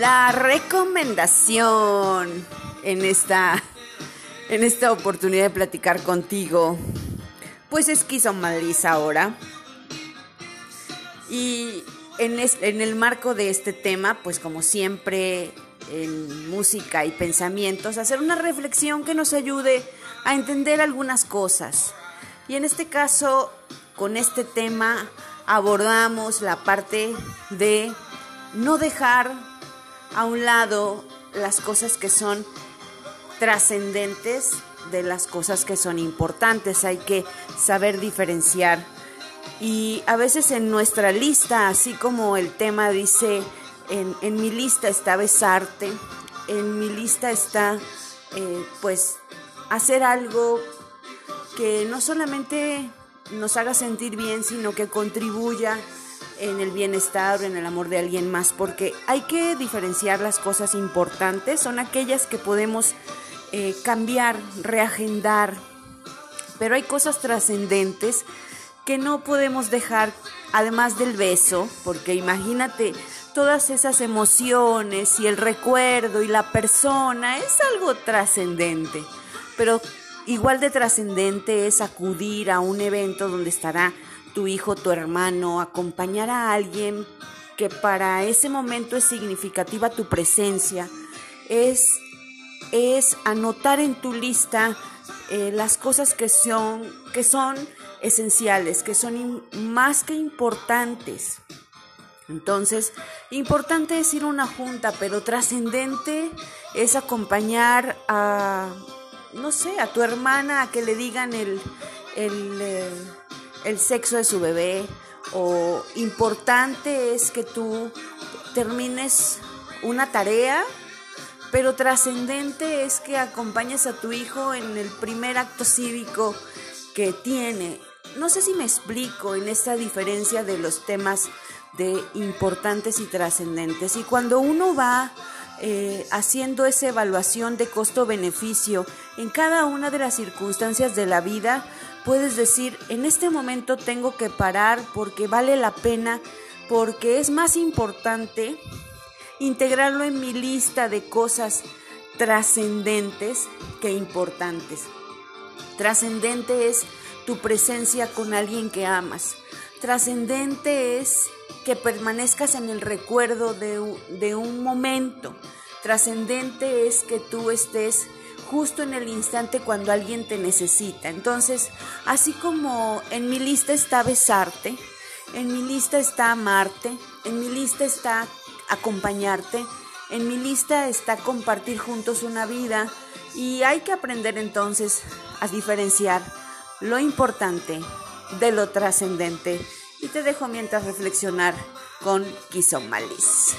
La recomendación en esta, en esta oportunidad de platicar contigo, pues es Malis ahora. Y en, en el marco de este tema, pues como siempre en música y pensamientos, hacer una reflexión que nos ayude a entender algunas cosas. Y en este caso, con este tema, abordamos la parte de no dejar a un lado las cosas que son trascendentes de las cosas que son importantes. Hay que saber diferenciar. Y a veces en nuestra lista, así como el tema dice, en, mi lista está besarte, en mi lista está eh, pues hacer algo que no solamente nos haga sentir bien, sino que contribuya en el bienestar o en el amor de alguien más, porque hay que diferenciar las cosas importantes, son aquellas que podemos eh, cambiar, reagendar, pero hay cosas trascendentes que no podemos dejar, además del beso, porque imagínate todas esas emociones y el recuerdo y la persona, es algo trascendente, pero igual de trascendente es acudir a un evento donde estará tu hijo, tu hermano, acompañar a alguien que para ese momento es significativa tu presencia, es, es anotar en tu lista eh, las cosas que son, que son esenciales, que son más que importantes. Entonces, importante es ir a una junta, pero trascendente es acompañar a, no sé, a tu hermana a que le digan el, el, eh, el sexo de su bebé. O importante es que tú termines una tarea, pero trascendente es que acompañes a tu hijo en el primer acto cívico que tiene. No sé si me explico en esta diferencia de los temas de importantes y trascendentes. Y cuando uno va eh, haciendo esa evaluación de costo-beneficio en cada una de las circunstancias de la vida, puedes decir, en este momento tengo que parar porque vale la pena, porque es más importante integrarlo en mi lista de cosas trascendentes que importantes. Trascendente es tu presencia con alguien que amas. Trascendente es que permanezcas en el recuerdo de, de un momento. Trascendente es que tú estés justo en el instante cuando alguien te necesita. Entonces, así como en mi lista está besarte, en mi lista está amarte, en mi lista está acompañarte, en mi lista está compartir juntos una vida y hay que aprender entonces a diferenciar lo importante de lo trascendente y te dejo mientras reflexionar con Kisomalis.